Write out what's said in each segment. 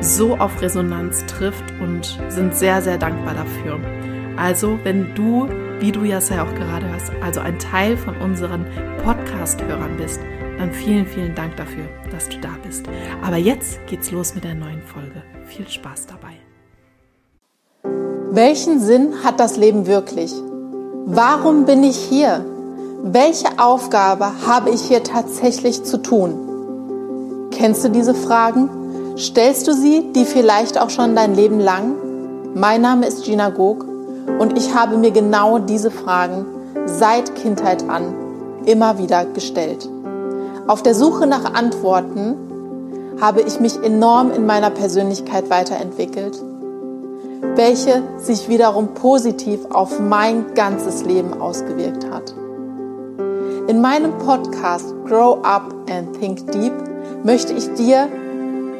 so auf Resonanz trifft und sind sehr, sehr dankbar dafür. Also, wenn du, wie du ja auch gerade hörst, also ein Teil von unseren Podcast-Hörern bist, dann vielen, vielen Dank dafür, dass du da bist. Aber jetzt geht's los mit der neuen Folge. Viel Spaß dabei. Welchen Sinn hat das Leben wirklich? Warum bin ich hier? Welche Aufgabe habe ich hier tatsächlich zu tun? Kennst du diese Fragen? Stellst du sie, die vielleicht auch schon dein Leben lang? Mein Name ist Gina Gog und ich habe mir genau diese Fragen seit Kindheit an immer wieder gestellt. Auf der Suche nach Antworten habe ich mich enorm in meiner Persönlichkeit weiterentwickelt, welche sich wiederum positiv auf mein ganzes Leben ausgewirkt hat. In meinem Podcast Grow Up and Think Deep möchte ich dir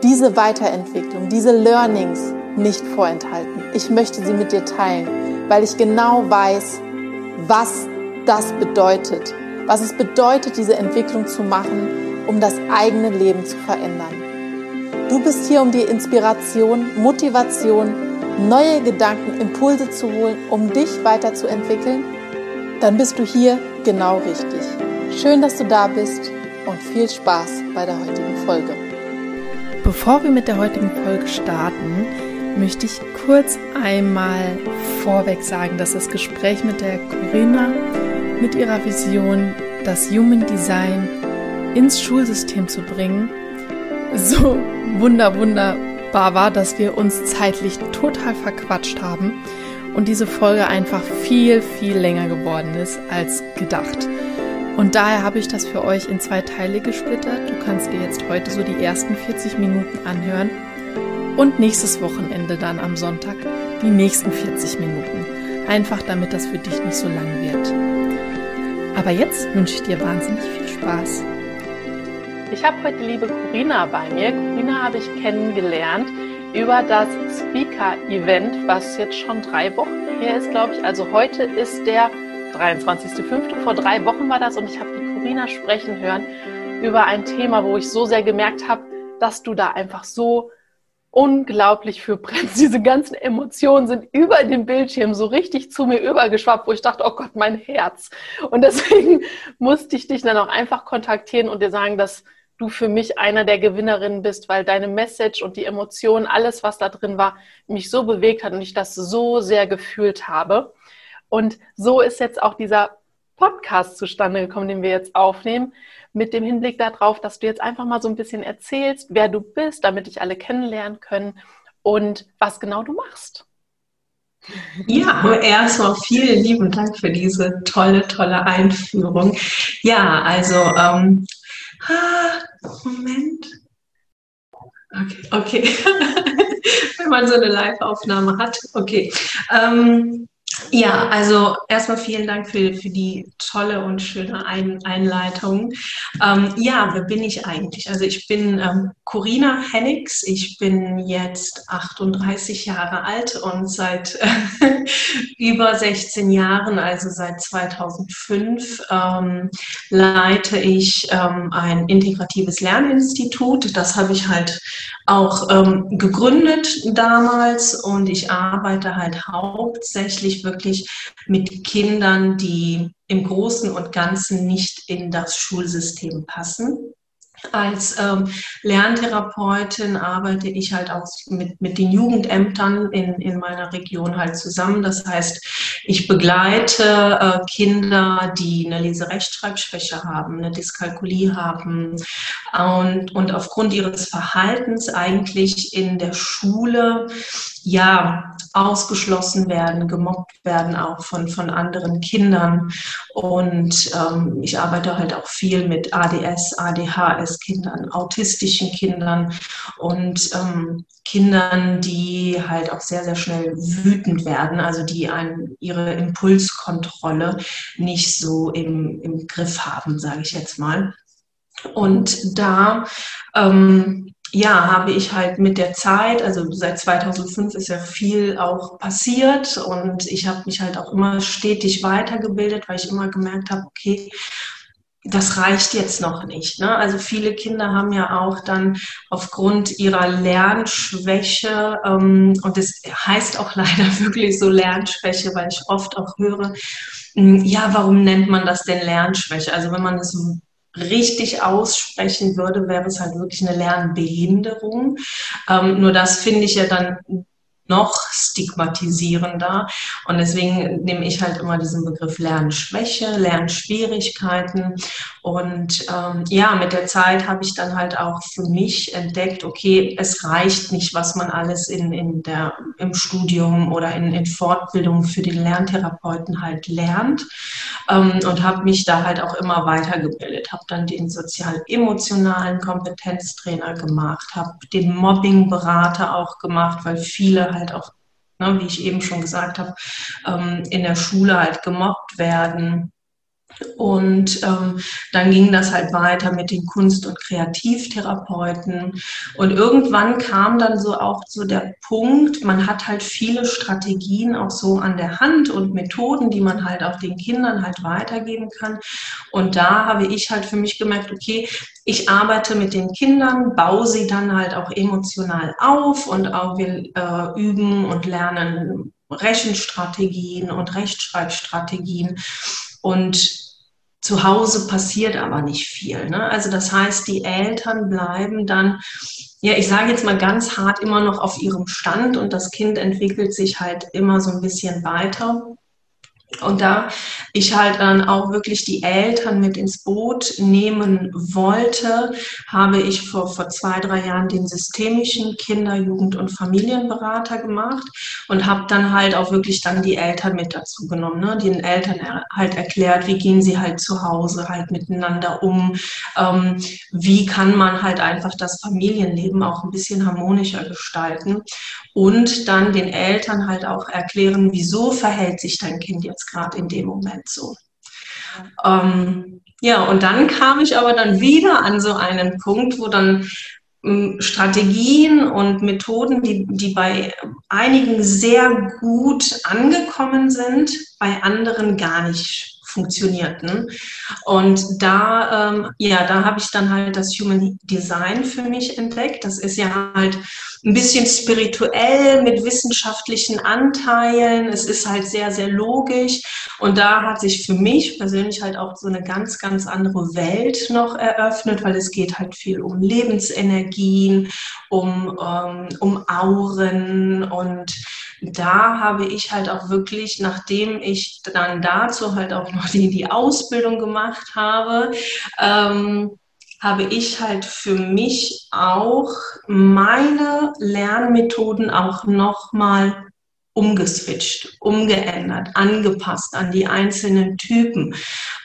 diese Weiterentwicklung, diese Learnings nicht vorenthalten. Ich möchte sie mit dir teilen, weil ich genau weiß, was das bedeutet, was es bedeutet, diese Entwicklung zu machen, um das eigene Leben zu verändern. Du bist hier, um dir Inspiration, Motivation, neue Gedanken, Impulse zu holen, um dich weiterzuentwickeln. Dann bist du hier genau richtig. Schön, dass du da bist und viel Spaß bei der heutigen Folge. Bevor wir mit der heutigen Folge starten, möchte ich kurz einmal vorweg sagen, dass das Gespräch mit der Corinna mit ihrer Vision, das Human Design ins Schulsystem zu bringen, so wunder wunderbar war, dass wir uns zeitlich total verquatscht haben und diese Folge einfach viel, viel länger geworden ist als gedacht. Und daher habe ich das für euch in zwei Teile gesplittert. Du kannst dir jetzt heute so die ersten 40 Minuten anhören und nächstes Wochenende dann am Sonntag die nächsten 40 Minuten. Einfach damit das für dich nicht so lang wird. Aber jetzt wünsche ich dir wahnsinnig viel Spaß. Ich habe heute die liebe Corinna bei mir. Corinna habe ich kennengelernt über das Speaker-Event, was jetzt schon drei Wochen her ist, glaube ich. Also heute ist der 23.05. Vor drei Wochen war das und ich habe die Corina sprechen hören über ein Thema, wo ich so sehr gemerkt habe, dass du da einfach so unglaublich für brennst. Diese ganzen Emotionen sind über dem Bildschirm so richtig zu mir übergeschwappt, wo ich dachte, oh Gott, mein Herz. Und deswegen musste ich dich dann auch einfach kontaktieren und dir sagen, dass du für mich einer der Gewinnerinnen bist, weil deine Message und die Emotionen, alles, was da drin war, mich so bewegt hat und ich das so sehr gefühlt habe. Und so ist jetzt auch dieser Podcast zustande gekommen, den wir jetzt aufnehmen, mit dem Hinblick darauf, dass du jetzt einfach mal so ein bisschen erzählst, wer du bist, damit dich alle kennenlernen können und was genau du machst. Ja, erstmal vielen lieben Dank für diese tolle, tolle Einführung. Ja, also, ähm, Moment. Okay, okay. Wenn man so eine Live-Aufnahme hat. Okay. Ähm, ja, also erstmal vielen Dank für, für die tolle und schöne Ein Einleitung. Ähm, ja, wer bin ich eigentlich? Also ich bin ähm, Corina Hennigs, ich bin jetzt 38 Jahre alt und seit äh, über 16 Jahren, also seit 2005, ähm, leite ich ähm, ein integratives Lerninstitut. Das habe ich halt auch ähm, gegründet damals und ich arbeite halt hauptsächlich wirklich mit Kindern, die im Großen und Ganzen nicht in das Schulsystem passen. als ähm, Lerntherapeutin arbeite ich halt auch mit, mit den Jugendämtern in, in meiner Region halt zusammen. Das heißt, ich begleite äh, Kinder, die eine Leserechtschreibschwäche haben, eine Dyskalkulie haben und, und aufgrund ihres Verhaltens eigentlich in der Schule ja ausgeschlossen werden, gemobbt werden auch von, von anderen Kindern. Und ähm, ich arbeite halt auch viel mit ADS, ADHS-Kindern, autistischen Kindern und ähm, Kindern, die halt auch sehr, sehr schnell wütend werden, also die ein, ihre Impulskontrolle nicht so im, im Griff haben, sage ich jetzt mal. Und da ähm, ja, habe ich halt mit der Zeit, also seit 2005 ist ja viel auch passiert und ich habe mich halt auch immer stetig weitergebildet, weil ich immer gemerkt habe, okay, das reicht jetzt noch nicht. Ne? Also viele Kinder haben ja auch dann aufgrund ihrer Lernschwäche, ähm, und das heißt auch leider wirklich so Lernschwäche, weil ich oft auch höre, hm, ja, warum nennt man das denn Lernschwäche? Also wenn man es richtig aussprechen würde, wäre es halt wirklich eine Lernbehinderung. Ähm, nur das finde ich ja dann noch stigmatisierender. Und deswegen nehme ich halt immer diesen Begriff Lernschwäche, Lernschwierigkeiten. Und ähm, ja, mit der Zeit habe ich dann halt auch für mich entdeckt, okay, es reicht nicht, was man alles in, in der, im Studium oder in, in Fortbildung für den Lerntherapeuten halt lernt. Ähm, und habe mich da halt auch immer weitergebildet, habe dann den sozial-emotionalen Kompetenztrainer gemacht, habe den Mobbingberater auch gemacht, weil viele halt auch, ne, wie ich eben schon gesagt habe, ähm, in der Schule halt gemobbt werden und ähm, dann ging das halt weiter mit den Kunst- und Kreativtherapeuten. Und irgendwann kam dann so auch so der Punkt, man hat halt viele Strategien auch so an der Hand und Methoden, die man halt auch den Kindern halt weitergeben kann. Und da habe ich halt für mich gemerkt, okay, ich arbeite mit den Kindern, baue sie dann halt auch emotional auf und auch wir äh, üben und lernen Rechenstrategien und Rechtschreibstrategien. Und zu Hause passiert aber nicht viel. Ne? Also das heißt, die Eltern bleiben dann, ja, ich sage jetzt mal ganz hart, immer noch auf ihrem Stand und das Kind entwickelt sich halt immer so ein bisschen weiter. Und da ich halt dann auch wirklich die Eltern mit ins Boot nehmen wollte, habe ich vor, vor zwei, drei Jahren den systemischen Kinder-, Jugend- und Familienberater gemacht und habe dann halt auch wirklich dann die Eltern mit dazu genommen, ne? den Eltern halt erklärt, wie gehen sie halt zu Hause halt miteinander um, ähm, wie kann man halt einfach das Familienleben auch ein bisschen harmonischer gestalten und dann den Eltern halt auch erklären, wieso verhält sich dein Kind jetzt gerade in dem Moment so. Ähm, ja, und dann kam ich aber dann wieder an so einen Punkt, wo dann ähm, Strategien und Methoden, die, die bei einigen sehr gut angekommen sind, bei anderen gar nicht funktionierten. Und da, ähm, ja, da habe ich dann halt das Human Design für mich entdeckt. Das ist ja halt ein bisschen spirituell mit wissenschaftlichen Anteilen. Es ist halt sehr, sehr logisch. Und da hat sich für mich persönlich halt auch so eine ganz, ganz andere Welt noch eröffnet, weil es geht halt viel um Lebensenergien, um, ähm, um Auren und da habe ich halt auch wirklich, nachdem ich dann dazu halt auch noch die, die Ausbildung gemacht habe, ähm, habe ich halt für mich auch meine Lernmethoden auch nochmal umgeswitcht, umgeändert, angepasst an die einzelnen Typen.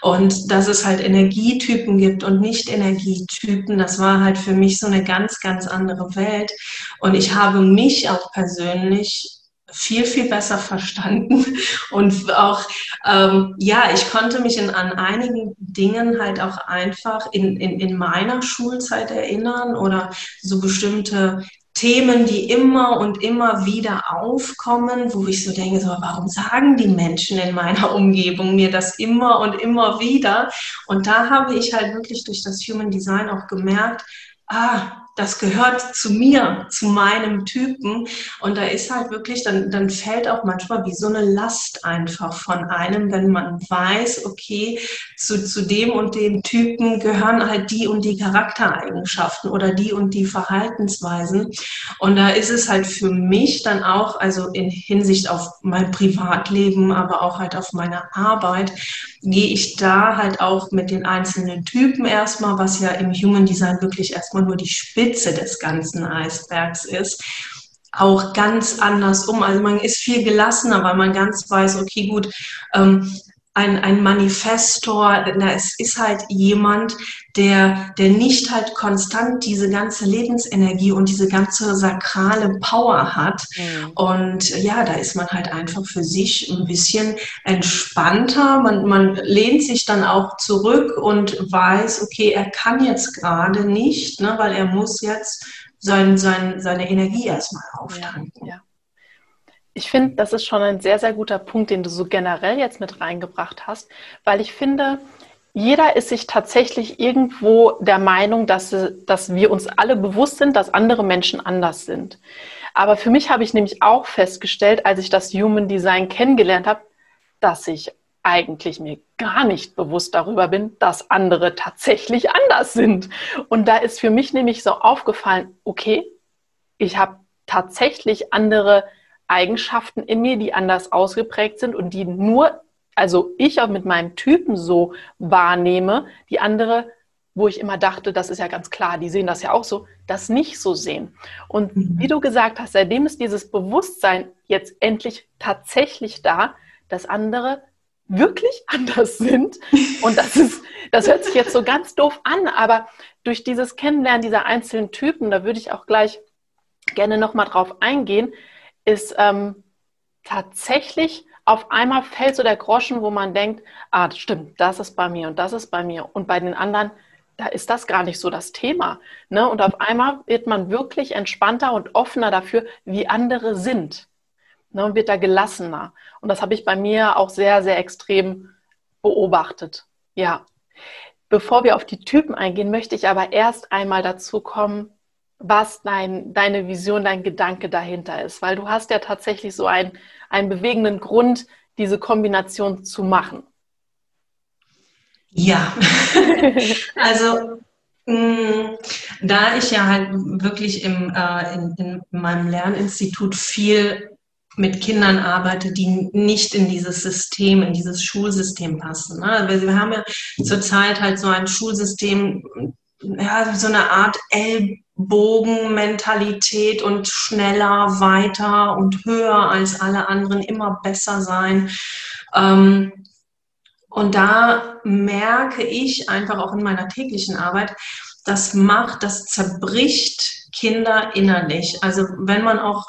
Und dass es halt Energietypen gibt und Nicht-Energietypen, das war halt für mich so eine ganz, ganz andere Welt. Und ich habe mich auch persönlich viel, viel besser verstanden und auch, ähm, ja, ich konnte mich in, an einigen Dingen halt auch einfach in, in, in meiner Schulzeit erinnern oder so bestimmte Themen, die immer und immer wieder aufkommen, wo ich so denke, so, warum sagen die Menschen in meiner Umgebung mir das immer und immer wieder? Und da habe ich halt wirklich durch das Human Design auch gemerkt, ah, das gehört zu mir, zu meinem Typen. Und da ist halt wirklich, dann, dann fällt auch manchmal wie so eine Last einfach von einem, wenn man weiß, okay, zu, zu dem und dem Typen gehören halt die und die Charaktereigenschaften oder die und die Verhaltensweisen. Und da ist es halt für mich dann auch, also in Hinsicht auf mein Privatleben, aber auch halt auf meine Arbeit, gehe ich da halt auch mit den einzelnen Typen erstmal, was ja im Human Design wirklich erstmal nur die Spitze des ganzen Eisbergs ist, auch ganz anders um. Also man ist viel gelassener, weil man ganz weiß, okay, gut, ähm, ein, ein Manifestor, es ist halt jemand, der, der nicht halt konstant diese ganze Lebensenergie und diese ganze sakrale Power hat. Mhm. Und ja, da ist man halt einfach für sich ein bisschen entspannter. Man, man lehnt sich dann auch zurück und weiß, okay, er kann jetzt gerade nicht, ne, weil er muss jetzt sein, sein, seine Energie erstmal auftanken. Ja, ja. Ich finde, das ist schon ein sehr, sehr guter Punkt, den du so generell jetzt mit reingebracht hast, weil ich finde, jeder ist sich tatsächlich irgendwo der Meinung, dass, dass wir uns alle bewusst sind, dass andere Menschen anders sind. Aber für mich habe ich nämlich auch festgestellt, als ich das Human Design kennengelernt habe, dass ich eigentlich mir gar nicht bewusst darüber bin, dass andere tatsächlich anders sind. Und da ist für mich nämlich so aufgefallen, okay, ich habe tatsächlich andere Eigenschaften in mir, die anders ausgeprägt sind und die nur, also ich auch mit meinem Typen so wahrnehme, die andere, wo ich immer dachte, das ist ja ganz klar, die sehen das ja auch so, das nicht so sehen. Und mhm. wie du gesagt hast, seitdem ist dieses Bewusstsein jetzt endlich tatsächlich da, dass andere wirklich anders sind. Und das ist, das hört sich jetzt so ganz doof an, aber durch dieses Kennenlernen dieser einzelnen Typen, da würde ich auch gleich gerne nochmal drauf eingehen, ist ähm, tatsächlich auf einmal fällt so der Groschen, wo man denkt, ah, das stimmt, das ist bei mir und das ist bei mir. Und bei den anderen, da ist das gar nicht so das Thema. Ne? Und auf einmal wird man wirklich entspannter und offener dafür, wie andere sind. Ne? Und wird da gelassener. Und das habe ich bei mir auch sehr, sehr extrem beobachtet. Ja. Bevor wir auf die Typen eingehen, möchte ich aber erst einmal dazu kommen, was dein, deine Vision, dein Gedanke dahinter ist. Weil du hast ja tatsächlich so einen, einen bewegenden Grund, diese Kombination zu machen. Ja, also mh, mm, da ich ja halt wirklich im, äh, in, in meinem Lerninstitut viel mit Kindern arbeite, die nicht in dieses System, in dieses Schulsystem passen. Ne? Also wir haben ja zurzeit halt so ein Schulsystem, ja, so eine Art Ellbogenmentalität und schneller, weiter und höher als alle anderen, immer besser sein. Ähm, und da merke ich einfach auch in meiner täglichen Arbeit, das macht, das zerbricht Kinder innerlich. Also wenn man auch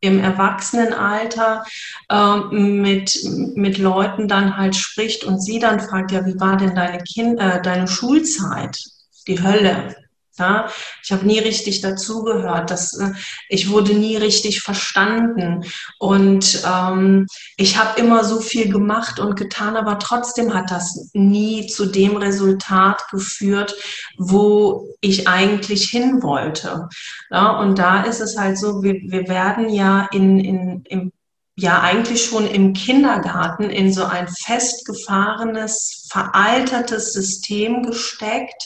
im Erwachsenenalter äh, mit, mit Leuten dann halt spricht und sie dann fragt, ja, wie war denn deine, kind, äh, deine Schulzeit? die Hölle. Ja, ich habe nie richtig dazugehört. Das, äh, ich wurde nie richtig verstanden. Und ähm, ich habe immer so viel gemacht und getan, aber trotzdem hat das nie zu dem Resultat geführt, wo ich eigentlich hin wollte. Ja, und da ist es halt so, wir, wir werden ja in, in, im ja eigentlich schon im Kindergarten in so ein festgefahrenes, veraltertes System gesteckt,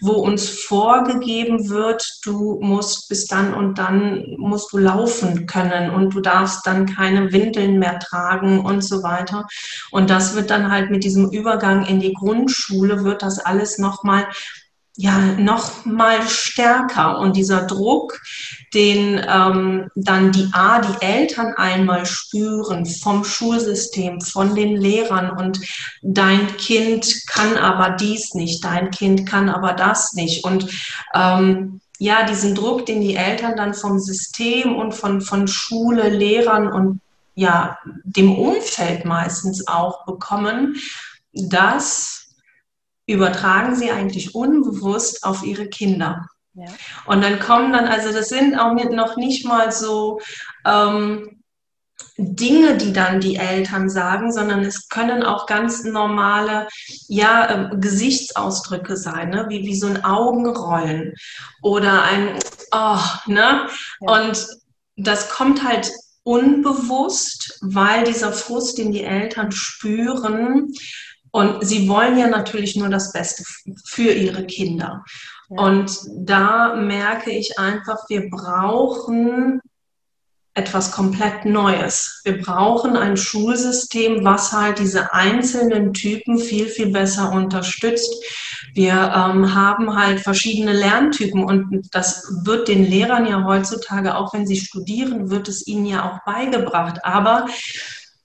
wo uns vorgegeben wird, du musst bis dann und dann musst du laufen können und du darfst dann keine Windeln mehr tragen und so weiter. Und das wird dann halt mit diesem Übergang in die Grundschule wird das alles nochmal ja noch mal stärker und dieser Druck, den ähm, dann die A, die Eltern einmal spüren vom Schulsystem, von den Lehrern und dein Kind kann aber dies nicht, dein Kind kann aber das nicht und ähm, ja, diesen Druck, den die Eltern dann vom System und von, von Schule, Lehrern und ja, dem Umfeld meistens auch bekommen, das übertragen sie eigentlich unbewusst auf ihre Kinder. Ja. Und dann kommen dann, also das sind auch noch nicht mal so ähm, Dinge, die dann die Eltern sagen, sondern es können auch ganz normale ja, äh, Gesichtsausdrücke sein, ne? wie, wie so ein Augenrollen oder ein Oh, ne? Ja. Und das kommt halt unbewusst, weil dieser Frust, den die Eltern spüren, und sie wollen ja natürlich nur das Beste für ihre Kinder. Und da merke ich einfach, wir brauchen etwas komplett Neues. Wir brauchen ein Schulsystem, was halt diese einzelnen Typen viel, viel besser unterstützt. Wir ähm, haben halt verschiedene Lerntypen und das wird den Lehrern ja heutzutage, auch wenn sie studieren, wird es ihnen ja auch beigebracht. Aber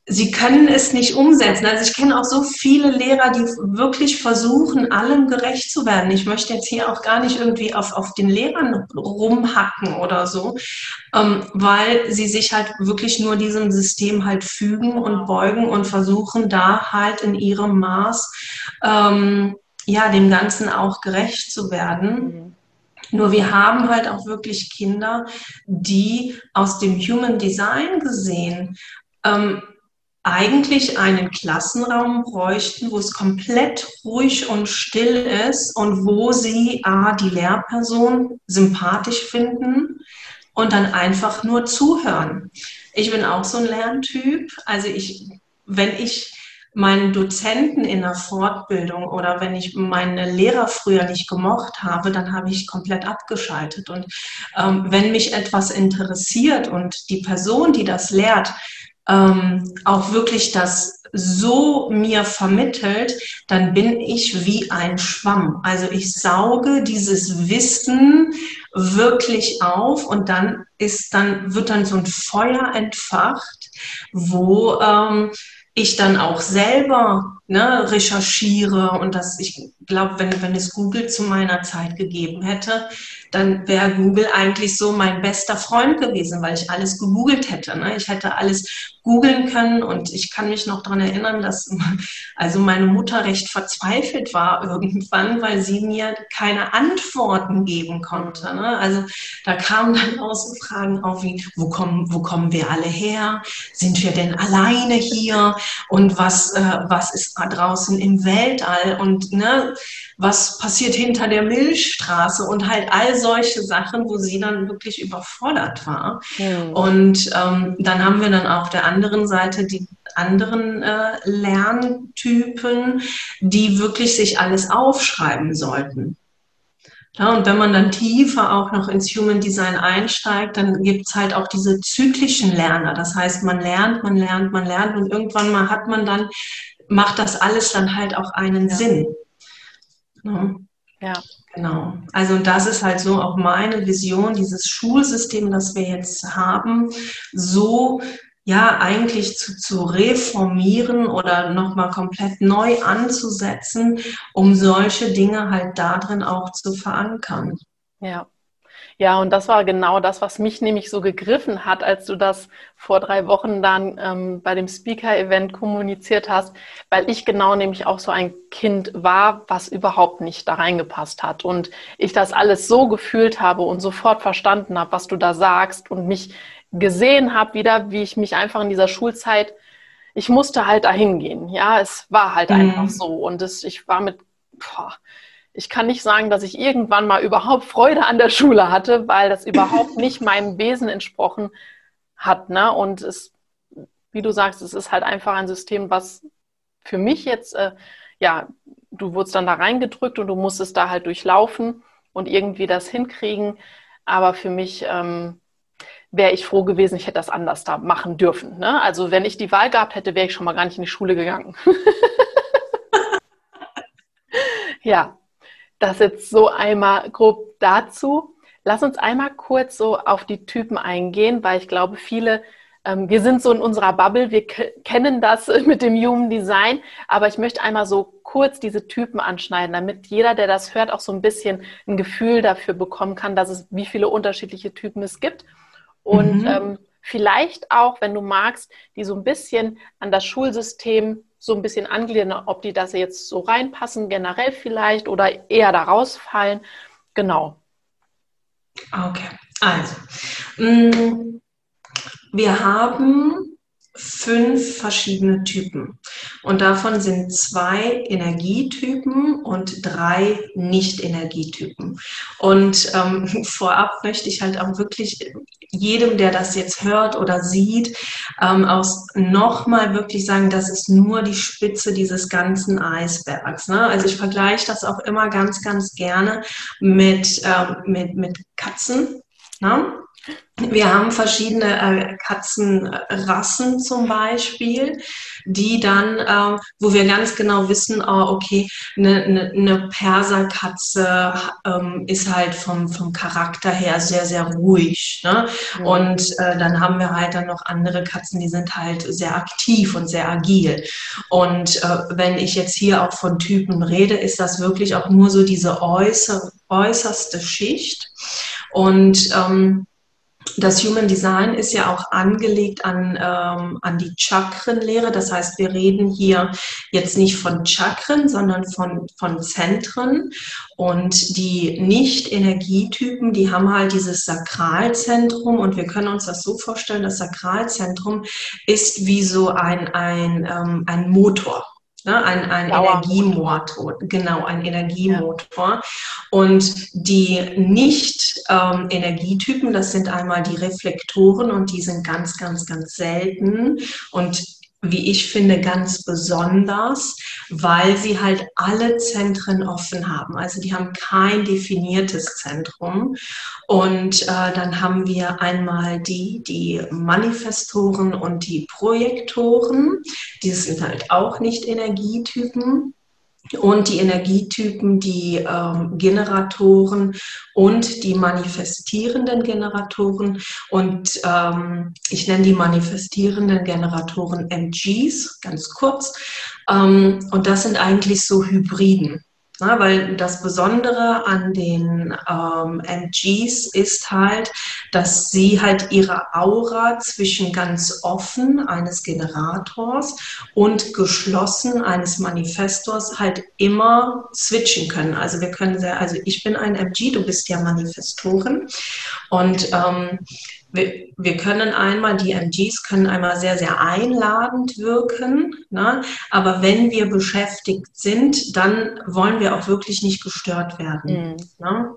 sie können es nicht umsetzen. Also ich kenne auch so viele Lehrer, die wirklich versuchen, allem gerecht zu werden. Ich möchte jetzt hier auch gar nicht irgendwie auf, auf den Lehrern rumhacken oder so, ähm, weil sie sich halt wirklich nur diesem System halt fügen und beugen und versuchen da halt in ihrem Maß, ähm, ja, dem Ganzen auch gerecht zu werden. Mhm. Nur wir haben halt auch wirklich Kinder, die aus dem Human Design gesehen ähm, eigentlich einen Klassenraum bräuchten, wo es komplett ruhig und still ist und wo sie A, die Lehrperson sympathisch finden und dann einfach nur zuhören. Ich bin auch so ein Lerntyp. Also ich, wenn ich meinen Dozenten in der Fortbildung oder wenn ich meine Lehrer früher nicht gemocht habe, dann habe ich komplett abgeschaltet. Und ähm, wenn mich etwas interessiert und die Person, die das lehrt, ähm, auch wirklich das so mir vermittelt, dann bin ich wie ein Schwamm. Also ich sauge dieses Wissen wirklich auf und dann ist dann wird dann so ein Feuer entfacht, wo ähm, ich dann auch selber ne, recherchiere und das, ich glaube, wenn, wenn es Google zu meiner Zeit gegeben hätte, dann wäre Google eigentlich so mein bester Freund gewesen, weil ich alles gegoogelt hätte. Ne? Ich hätte alles googeln können und ich kann mich noch daran erinnern, dass also meine Mutter recht verzweifelt war irgendwann, weil sie mir keine Antworten geben konnte. Ne? Also da kamen dann auch so Fragen auf wie, wo kommen, wo kommen wir alle her? Sind wir denn alleine hier? Und was, äh, was ist da draußen im Weltall? Und ne, was passiert hinter der Milchstraße und halt all solche Sachen, wo sie dann wirklich überfordert war. Mhm. Und ähm, dann haben wir dann auf der anderen Seite die anderen äh, Lerntypen, die wirklich sich alles aufschreiben sollten. Ja, und wenn man dann tiefer auch noch ins Human Design einsteigt, dann gibt es halt auch diese zyklischen Lerner. Das heißt, man lernt, man lernt, man lernt und irgendwann mal hat man dann, macht das alles dann halt auch einen ja. Sinn. Ne? Ja. Genau. Also das ist halt so auch meine Vision, dieses Schulsystem, das wir jetzt haben, so ja eigentlich zu, zu reformieren oder nochmal komplett neu anzusetzen, um solche Dinge halt darin auch zu verankern. Ja. Ja, und das war genau das, was mich nämlich so gegriffen hat, als du das vor drei Wochen dann ähm, bei dem Speaker-Event kommuniziert hast, weil ich genau nämlich auch so ein Kind war, was überhaupt nicht da reingepasst hat. Und ich das alles so gefühlt habe und sofort verstanden habe, was du da sagst und mich gesehen habe wieder, wie ich mich einfach in dieser Schulzeit, ich musste halt dahin gehen. Ja, es war halt mhm. einfach so. Und es, ich war mit, boah, ich kann nicht sagen, dass ich irgendwann mal überhaupt Freude an der Schule hatte, weil das überhaupt nicht meinem Wesen entsprochen hat. Ne? Und es, wie du sagst, es ist halt einfach ein System, was für mich jetzt, äh, ja, du wurdest dann da reingedrückt und du musstest da halt durchlaufen und irgendwie das hinkriegen. Aber für mich ähm, wäre ich froh gewesen, ich hätte das anders da machen dürfen. Ne? Also wenn ich die Wahl gehabt hätte, wäre ich schon mal gar nicht in die Schule gegangen. ja, das jetzt so einmal grob dazu. Lass uns einmal kurz so auf die Typen eingehen, weil ich glaube, viele, ähm, wir sind so in unserer Bubble, wir kennen das mit dem Human Design, aber ich möchte einmal so kurz diese Typen anschneiden, damit jeder, der das hört, auch so ein bisschen ein Gefühl dafür bekommen kann, dass es, wie viele unterschiedliche Typen es gibt. Und mhm. ähm, vielleicht auch, wenn du magst, die so ein bisschen an das Schulsystem so ein bisschen angliedern, ob die das jetzt so reinpassen, generell vielleicht oder eher da rausfallen. Genau. Okay, also mm, wir haben fünf verschiedene Typen. Und davon sind zwei Energietypen und drei Nicht-Energietypen. Und ähm, vorab möchte ich halt auch wirklich jedem, der das jetzt hört oder sieht, ähm, auch nochmal wirklich sagen, das ist nur die Spitze dieses ganzen Eisbergs. Ne? Also ich vergleiche das auch immer ganz, ganz gerne mit, ähm, mit, mit Katzen. Ne? Wir haben verschiedene äh, Katzenrassen zum Beispiel, die dann, äh, wo wir ganz genau wissen, oh, okay, eine, eine, eine Perserkatze ähm, ist halt vom, vom Charakter her sehr, sehr ruhig. Ne? Und äh, dann haben wir halt dann noch andere Katzen, die sind halt sehr aktiv und sehr agil. Und äh, wenn ich jetzt hier auch von Typen rede, ist das wirklich auch nur so diese äußer, äußerste Schicht. Und ähm, das Human Design ist ja auch angelegt an, ähm, an die Chakrenlehre. Das heißt, wir reden hier jetzt nicht von Chakren, sondern von, von Zentren. Und die Nicht-Energietypen, die haben halt dieses Sakralzentrum. Und wir können uns das so vorstellen, das Sakralzentrum ist wie so ein, ein, ähm, ein Motor. Ne, ein, ein Energiemotor, genau, ein Energiemotor. Ja. Und die Nicht-Energietypen, ähm, das sind einmal die Reflektoren und die sind ganz, ganz, ganz selten. Und wie ich finde, ganz besonders, weil sie halt alle Zentren offen haben. Also die haben kein definiertes Zentrum. Und äh, dann haben wir einmal die, die Manifestoren und die Projektoren. Die sind halt auch nicht Energietypen und die Energietypen, die ähm, Generatoren und die manifestierenden Generatoren. Und ähm, ich nenne die manifestierenden Generatoren MGs, ganz kurz. Ähm, und das sind eigentlich so Hybriden. Na, weil das Besondere an den ähm, MGs ist halt, dass sie halt ihre Aura zwischen ganz offen eines Generators und geschlossen eines Manifestors halt immer switchen können. Also wir können sehr, also ich bin ein MG, du bist ja Manifestorin und ähm, wir, wir, können einmal, die MGs können einmal sehr, sehr einladend wirken, ne? aber wenn wir beschäftigt sind, dann wollen wir auch wirklich nicht gestört werden. Mhm. Ne?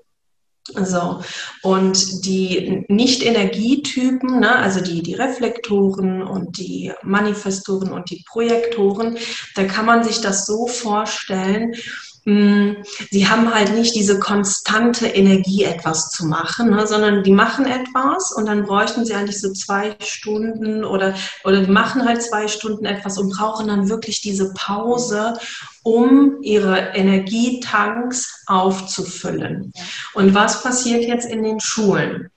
So, und die Nicht-Energietypen, ne, also die, die Reflektoren und die Manifestoren und die Projektoren, da kann man sich das so vorstellen, sie haben halt nicht diese konstante Energie, etwas zu machen, ne, sondern die machen etwas und dann bräuchten sie eigentlich so zwei Stunden oder, oder die machen halt zwei Stunden etwas und brauchen dann wirklich diese Pause, um ihre Energietanks aufzufüllen. Und was passiert jetzt in den Schulen?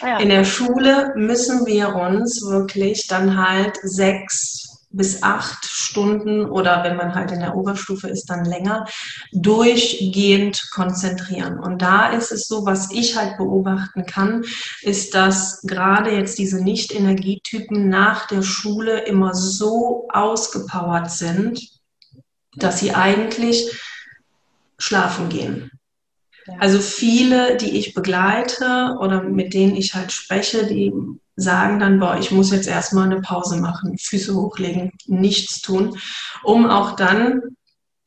Ah ja. In der Schule müssen wir uns wirklich dann halt sechs bis acht Stunden oder wenn man halt in der Oberstufe ist, dann länger, durchgehend konzentrieren. Und da ist es so, was ich halt beobachten kann, ist, dass gerade jetzt diese Nicht-Energietypen nach der Schule immer so ausgepowert sind, dass sie eigentlich schlafen gehen. Also viele, die ich begleite oder mit denen ich halt spreche, die sagen dann, boah, ich muss jetzt erstmal eine Pause machen, Füße hochlegen, nichts tun, um auch dann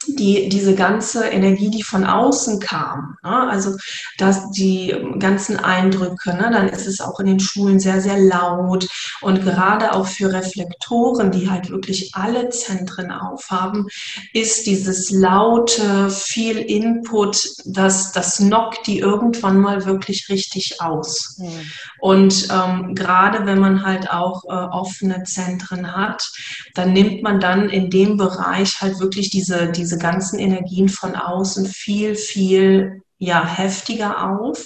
die, diese ganze Energie, die von außen kam, ne? also dass die ganzen Eindrücke, ne? dann ist es auch in den Schulen sehr, sehr laut und gerade auch für Reflektoren, die halt wirklich alle Zentren aufhaben, ist dieses laute, viel Input, das, das knockt die irgendwann mal wirklich richtig aus. Mhm. Und ähm, gerade wenn man halt auch äh, offene Zentren hat, dann nimmt man dann in dem Bereich halt wirklich diese, diese diese ganzen Energien von außen viel, viel ja, heftiger auf.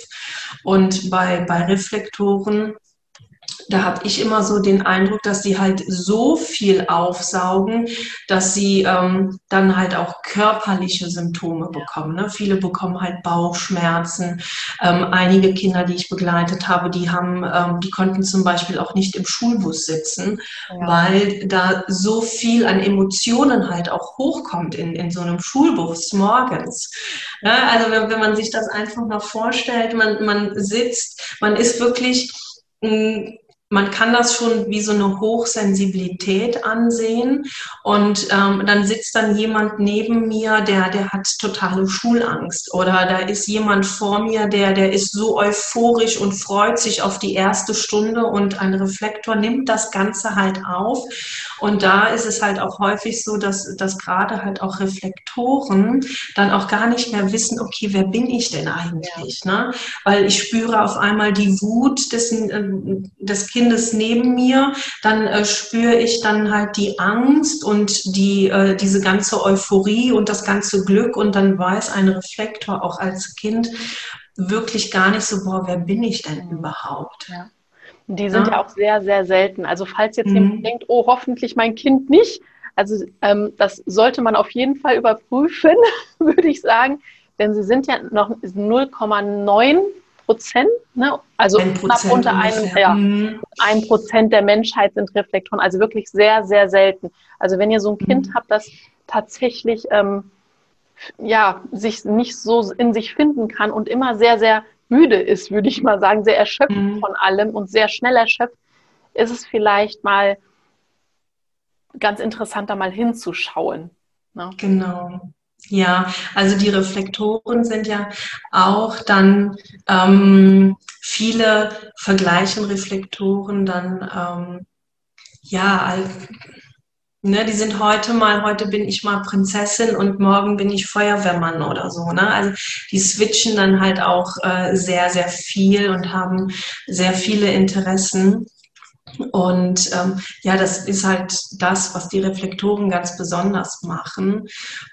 Und bei, bei Reflektoren da habe ich immer so den Eindruck, dass sie halt so viel aufsaugen, dass sie ähm, dann halt auch körperliche Symptome bekommen. Ne? Viele bekommen halt Bauchschmerzen. Ähm, einige Kinder, die ich begleitet habe, die haben, ähm, die konnten zum Beispiel auch nicht im Schulbus sitzen, ja. weil da so viel an Emotionen halt auch hochkommt in, in so einem Schulbus morgens. Ja, also wenn, wenn man sich das einfach mal vorstellt, man, man sitzt, man ist wirklich mm, man kann das schon wie so eine Hochsensibilität ansehen. Und ähm, dann sitzt dann jemand neben mir, der, der hat totale Schulangst. Oder da ist jemand vor mir, der, der ist so euphorisch und freut sich auf die erste Stunde und ein Reflektor nimmt das Ganze halt auf. Und da ist es halt auch häufig so, dass, dass gerade halt auch Reflektoren dann auch gar nicht mehr wissen, okay, wer bin ich denn eigentlich? Ja. Ne? Weil ich spüre auf einmal die Wut des, äh, des Kindes neben mir, dann äh, spüre ich dann halt die Angst und die, äh, diese ganze Euphorie und das ganze Glück und dann weiß ein Reflektor auch als Kind wirklich gar nicht so, boah, wer bin ich denn überhaupt? Ja. Die sind ja. ja auch sehr, sehr selten. Also falls jetzt mhm. jemand denkt, oh, hoffentlich mein Kind nicht, also ähm, das sollte man auf jeden Fall überprüfen, würde ich sagen, denn sie sind ja noch 0,9 Prozent, ne? also knapp unter einem, ja, mhm. ein Prozent der Menschheit sind Reflektoren, also wirklich sehr, sehr selten. Also wenn ihr so ein Kind mhm. habt, das tatsächlich ähm, ja, sich nicht so in sich finden kann und immer sehr, sehr müde ist, würde ich mal sagen, sehr erschöpft mhm. von allem und sehr schnell erschöpft, ist es vielleicht mal ganz interessant, da mal hinzuschauen. Ne? Genau. Ja, also die Reflektoren sind ja auch dann, ähm, viele vergleichen Reflektoren dann, ähm, ja, ne, die sind heute mal, heute bin ich mal Prinzessin und morgen bin ich Feuerwehrmann oder so. Ne? Also die switchen dann halt auch äh, sehr, sehr viel und haben sehr viele Interessen. Und ähm, ja, das ist halt das, was die Reflektoren ganz besonders machen.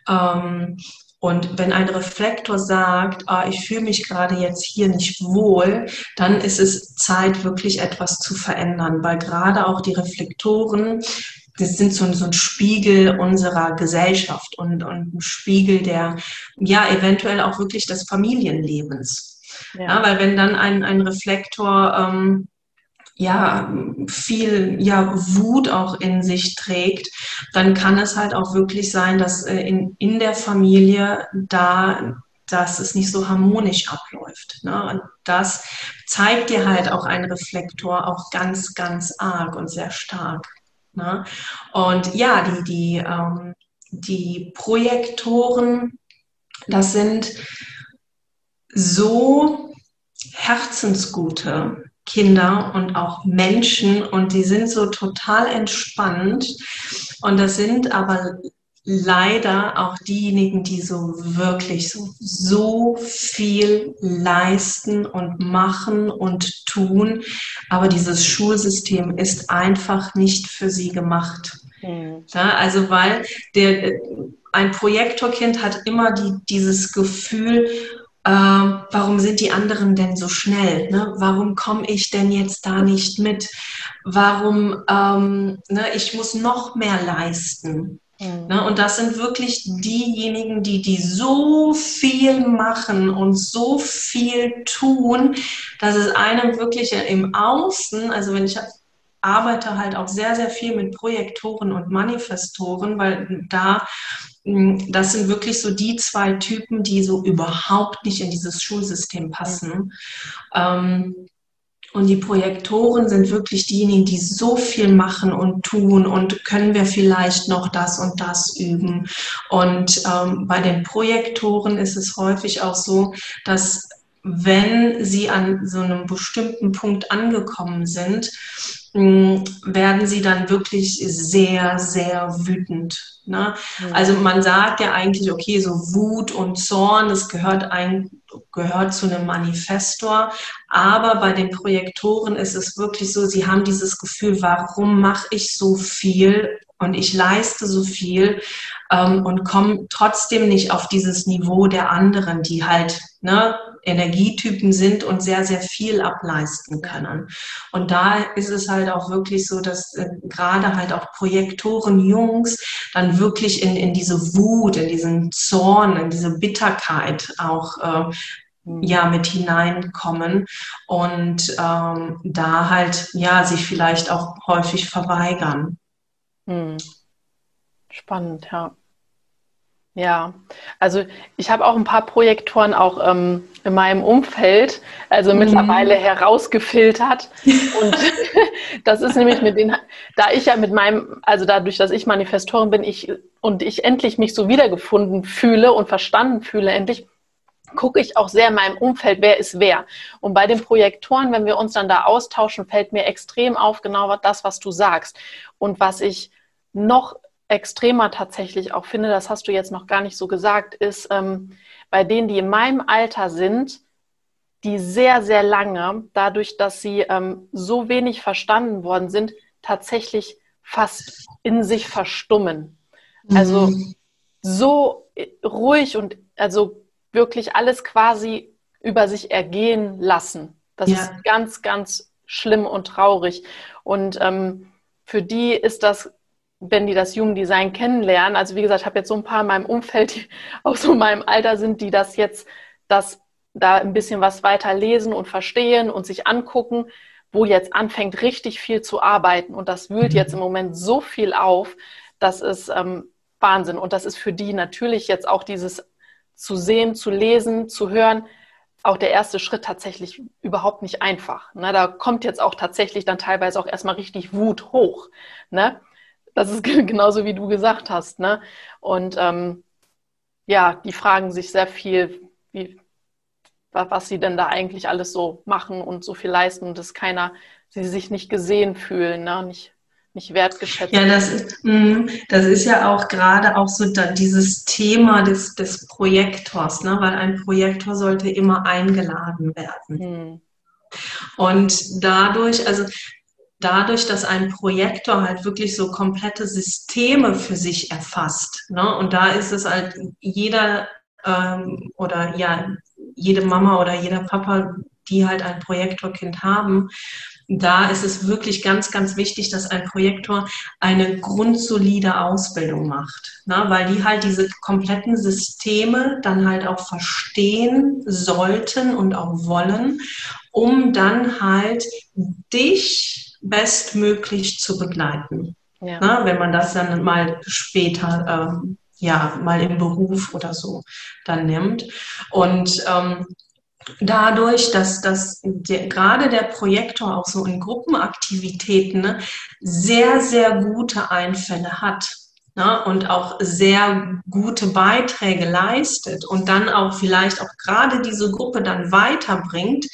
Ähm, und wenn ein Reflektor sagt, ah, ich fühle mich gerade jetzt hier nicht wohl, dann ist es Zeit, wirklich etwas zu verändern, weil gerade auch die Reflektoren, das sind so, so ein Spiegel unserer Gesellschaft und, und ein Spiegel der, ja, eventuell auch wirklich des Familienlebens. Ja. ja weil wenn dann ein, ein Reflektor ähm, ja, viel ja, Wut auch in sich trägt, dann kann es halt auch wirklich sein, dass äh, in, in der Familie da dass es nicht so harmonisch abläuft. Ne? Und das zeigt dir halt auch ein Reflektor auch ganz, ganz arg und sehr stark. Ne? Und ja, die, die, ähm, die Projektoren, das sind so herzensgute Kinder und auch Menschen und die sind so total entspannt. Und das sind aber leider auch diejenigen, die so wirklich so, so viel leisten und machen und tun. Aber dieses Schulsystem ist einfach nicht für sie gemacht. Mhm. Ja, also weil der, ein Projektorkind hat immer die, dieses Gefühl, äh, warum sind die anderen denn so schnell? Ne? Warum komme ich denn jetzt da nicht mit? Warum, ähm, ne, ich muss noch mehr leisten. Mhm. Ne? Und das sind wirklich diejenigen, die, die so viel machen und so viel tun, dass es einem wirklich im Außen, also wenn ich arbeite halt auch sehr, sehr viel mit Projektoren und Manifestoren, weil da das sind wirklich so die zwei Typen, die so überhaupt nicht in dieses Schulsystem passen. Ähm, und die Projektoren sind wirklich diejenigen, die so viel machen und tun und können wir vielleicht noch das und das üben. Und ähm, bei den Projektoren ist es häufig auch so, dass wenn sie an so einem bestimmten Punkt angekommen sind, werden sie dann wirklich sehr, sehr wütend. Ne? Mhm. Also man sagt ja eigentlich, okay, so Wut und Zorn, das gehört, ein, gehört zu einem Manifestor. Aber bei den Projektoren ist es wirklich so, sie haben dieses Gefühl, warum mache ich so viel und ich leiste so viel ähm, und komme trotzdem nicht auf dieses Niveau der anderen, die halt ne, Energietypen sind und sehr, sehr viel ableisten können. Und da ist es halt auch wirklich so, dass äh, gerade halt auch Projektoren Jungs dann wirklich in, in diese Wut, in diesen Zorn, in diese Bitterkeit auch äh, ja mit hineinkommen und ähm, da halt ja sich vielleicht auch häufig verweigern. Hm. Spannend, ja. Ja, also ich habe auch ein paar Projektoren auch ähm, in meinem Umfeld, also mhm. mittlerweile herausgefiltert. Und das ist nämlich mit den, da ich ja mit meinem, also dadurch, dass ich Manifestorin bin, ich und ich endlich mich so wiedergefunden fühle und verstanden fühle, endlich gucke ich auch sehr in meinem Umfeld, wer ist wer. Und bei den Projektoren, wenn wir uns dann da austauschen, fällt mir extrem auf genau das, was du sagst. Und was ich noch extremer tatsächlich auch finde, das hast du jetzt noch gar nicht so gesagt, ist ähm, bei denen, die in meinem Alter sind, die sehr, sehr lange, dadurch, dass sie ähm, so wenig verstanden worden sind, tatsächlich fast in sich verstummen. Also mhm. so ruhig und also wirklich alles quasi über sich ergehen lassen. Das ja. ist ganz, ganz schlimm und traurig. Und ähm, für die ist das wenn die das Human Design kennenlernen, also wie gesagt, ich habe jetzt so ein paar in meinem Umfeld, die auch so in meinem Alter sind, die das jetzt, das da ein bisschen was weiter lesen und verstehen und sich angucken, wo jetzt anfängt richtig viel zu arbeiten und das wühlt jetzt im mhm. Moment so viel auf, das ist ähm, Wahnsinn und das ist für die natürlich jetzt auch dieses zu sehen, zu lesen, zu hören, auch der erste Schritt tatsächlich überhaupt nicht einfach. Ne? Da kommt jetzt auch tatsächlich dann teilweise auch erstmal richtig Wut hoch. Ne? Das ist genauso wie du gesagt hast. Ne? Und ähm, ja, die fragen sich sehr viel, wie, was sie denn da eigentlich alles so machen und so viel leisten und dass keiner, sie sich nicht gesehen fühlen, ne? nicht, nicht wertgeschätzt. Ja, das ist, mm, das ist ja auch gerade auch so dieses Thema des, des Projektors, ne? weil ein Projektor sollte immer eingeladen werden. Hm. Und dadurch, also dadurch, dass ein Projektor halt wirklich so komplette Systeme für sich erfasst. Ne? Und da ist es halt jeder ähm, oder ja, jede Mama oder jeder Papa, die halt ein Projektorkind haben, da ist es wirklich ganz, ganz wichtig, dass ein Projektor eine grundsolide Ausbildung macht, ne? weil die halt diese kompletten Systeme dann halt auch verstehen sollten und auch wollen, um dann halt dich bestmöglich zu begleiten. Ja. Na, wenn man das dann mal später, ähm, ja, mal im Beruf oder so dann nimmt. Und ähm, dadurch, dass, dass der, gerade der Projektor auch so in Gruppenaktivitäten ne, sehr, sehr gute Einfälle hat. Ne, und auch sehr gute Beiträge leistet und dann auch vielleicht auch gerade diese Gruppe dann weiterbringt,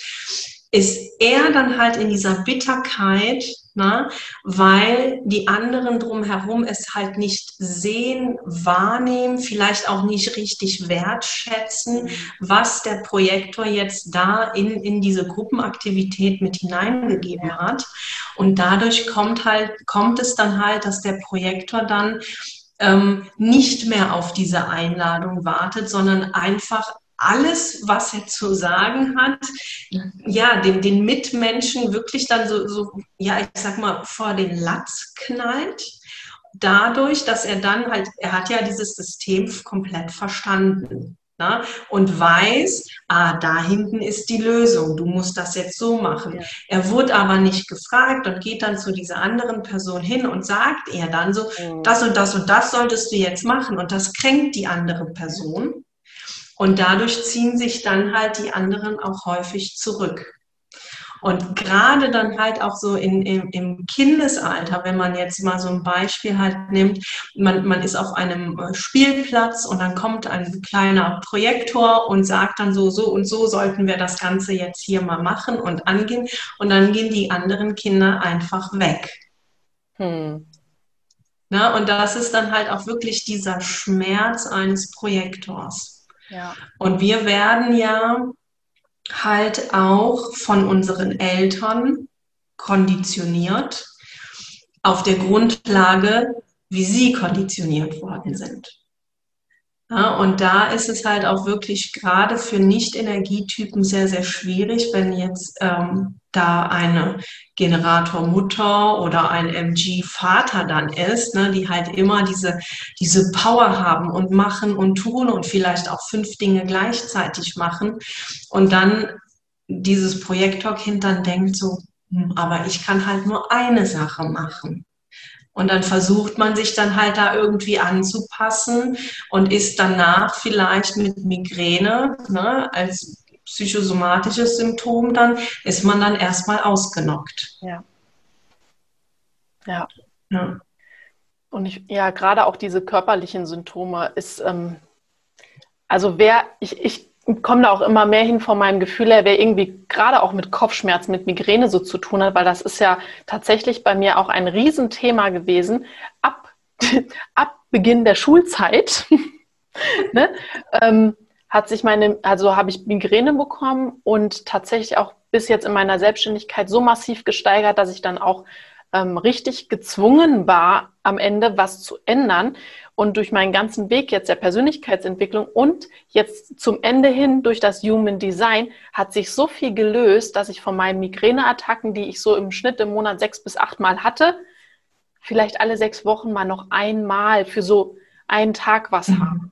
ist er dann halt in dieser Bitterkeit, ne, weil die anderen drumherum es halt nicht sehen, wahrnehmen, vielleicht auch nicht richtig wertschätzen, was der Projektor jetzt da in, in diese Gruppenaktivität mit hineingegeben hat. Und dadurch kommt halt, kommt es dann halt, dass der Projektor dann ähm, nicht mehr auf diese Einladung wartet, sondern einfach alles, was er zu sagen hat, ja, den, den Mitmenschen wirklich dann so, so, ja, ich sag mal, vor den Latz knallt. Dadurch, dass er dann halt, er hat ja dieses System komplett verstanden. Na, ne, und weiß, ah, da hinten ist die Lösung, du musst das jetzt so machen. Ja. Er wurde aber nicht gefragt und geht dann zu dieser anderen Person hin und sagt ihr dann so, mhm. das und das und das solltest du jetzt machen. Und das kränkt die andere Person. Und dadurch ziehen sich dann halt die anderen auch häufig zurück. Und gerade dann halt auch so in, im, im Kindesalter, wenn man jetzt mal so ein Beispiel halt nimmt, man, man ist auf einem äh, Spielplatz und dann kommt ein kleiner Projektor und sagt dann so, so und so sollten wir das Ganze jetzt hier mal machen und angehen. Und dann gehen die anderen Kinder einfach weg. Hm. Na, und das ist dann halt auch wirklich dieser Schmerz eines Projektors. Und wir werden ja halt auch von unseren Eltern konditioniert auf der Grundlage, wie sie konditioniert worden sind. Ja, und da ist es halt auch wirklich gerade für Nicht-Energietypen sehr, sehr schwierig, wenn jetzt ähm, da eine Generator-Mutter oder ein MG-Vater dann ist, ne, die halt immer diese, diese Power haben und machen und tun und vielleicht auch fünf Dinge gleichzeitig machen und dann dieses Projektorkind dann denkt so, hm, aber ich kann halt nur eine Sache machen. Und dann versucht man sich dann halt da irgendwie anzupassen und ist danach vielleicht mit Migräne ne, als psychosomatisches Symptom, dann ist man dann erstmal ausgenockt. Ja. Ja. ja. Und ich, ja, gerade auch diese körperlichen Symptome ist, ähm, also wer, ich, ich komme da auch immer mehr hin von meinem Gefühl her, wer irgendwie gerade auch mit Kopfschmerzen, mit Migräne so zu tun hat, weil das ist ja tatsächlich bei mir auch ein Riesenthema gewesen, ab, ab Beginn der Schulzeit. ne? ähm, hat sich meine, also habe ich Migräne bekommen und tatsächlich auch bis jetzt in meiner Selbstständigkeit so massiv gesteigert, dass ich dann auch ähm, richtig gezwungen war, am Ende was zu ändern. Und durch meinen ganzen Weg jetzt der Persönlichkeitsentwicklung und jetzt zum Ende hin durch das Human Design hat sich so viel gelöst, dass ich von meinen Migräneattacken, die ich so im Schnitt im Monat sechs bis acht Mal hatte, vielleicht alle sechs Wochen mal noch einmal für so einen Tag was mhm. habe.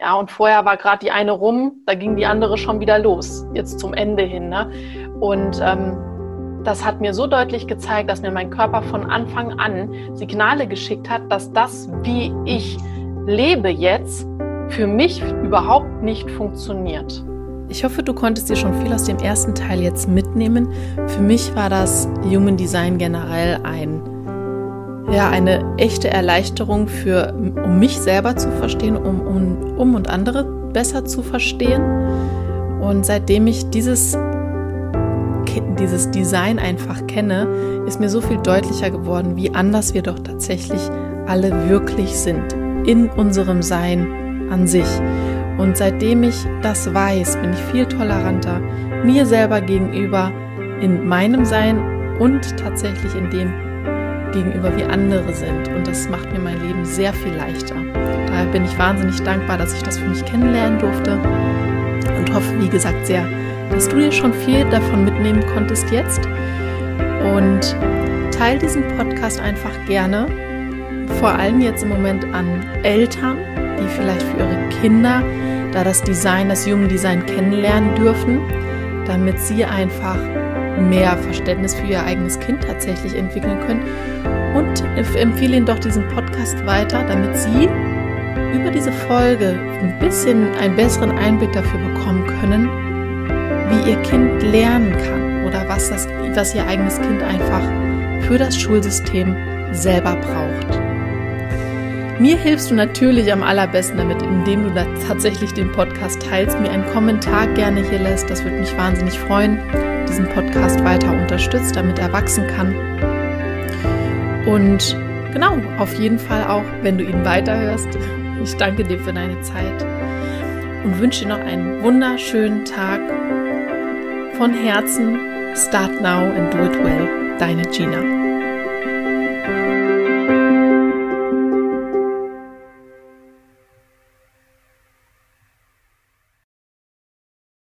Ja, und vorher war gerade die eine rum, da ging die andere schon wieder los, jetzt zum Ende hin. Ne? Und ähm, das hat mir so deutlich gezeigt, dass mir mein Körper von Anfang an Signale geschickt hat, dass das, wie ich lebe jetzt, für mich überhaupt nicht funktioniert. Ich hoffe, du konntest dir schon viel aus dem ersten Teil jetzt mitnehmen. Für mich war das Human Design generell ein, ja, eine echte Erleichterung für, um mich selber zu verstehen, um, um, um und andere besser zu verstehen. Und seitdem ich dieses dieses Design einfach kenne, ist mir so viel deutlicher geworden, wie anders wir doch tatsächlich alle wirklich sind in unserem Sein an sich. Und seitdem ich das weiß, bin ich viel toleranter mir selber gegenüber in meinem Sein und tatsächlich in dem gegenüber, wie andere sind. Und das macht mir mein Leben sehr viel leichter. Daher bin ich wahnsinnig dankbar, dass ich das für mich kennenlernen durfte und hoffe, wie gesagt, sehr, dass du dir schon viel davon mitnehmen konntest jetzt. Und teile diesen Podcast einfach gerne, vor allem jetzt im Moment an Eltern, die vielleicht für ihre Kinder da das Design, das Human Design kennenlernen dürfen, damit sie einfach mehr Verständnis für ihr eigenes Kind tatsächlich entwickeln können. Und empfehle ihnen doch diesen Podcast weiter, damit sie über diese Folge ein bisschen einen besseren Einblick dafür bekommen können, wie ihr Kind lernen kann oder was, das, was ihr eigenes Kind einfach für das Schulsystem selber braucht. Mir hilfst du natürlich am allerbesten damit, indem du da tatsächlich den Podcast teilst, mir einen Kommentar gerne hier lässt. Das würde mich wahnsinnig freuen, diesen Podcast weiter unterstützt, damit er wachsen kann. Und genau, auf jeden Fall auch, wenn du ihn weiterhörst. Ich danke dir für deine Zeit und wünsche dir noch einen wunderschönen Tag von Herzen, start now and do it well. Deine Gina.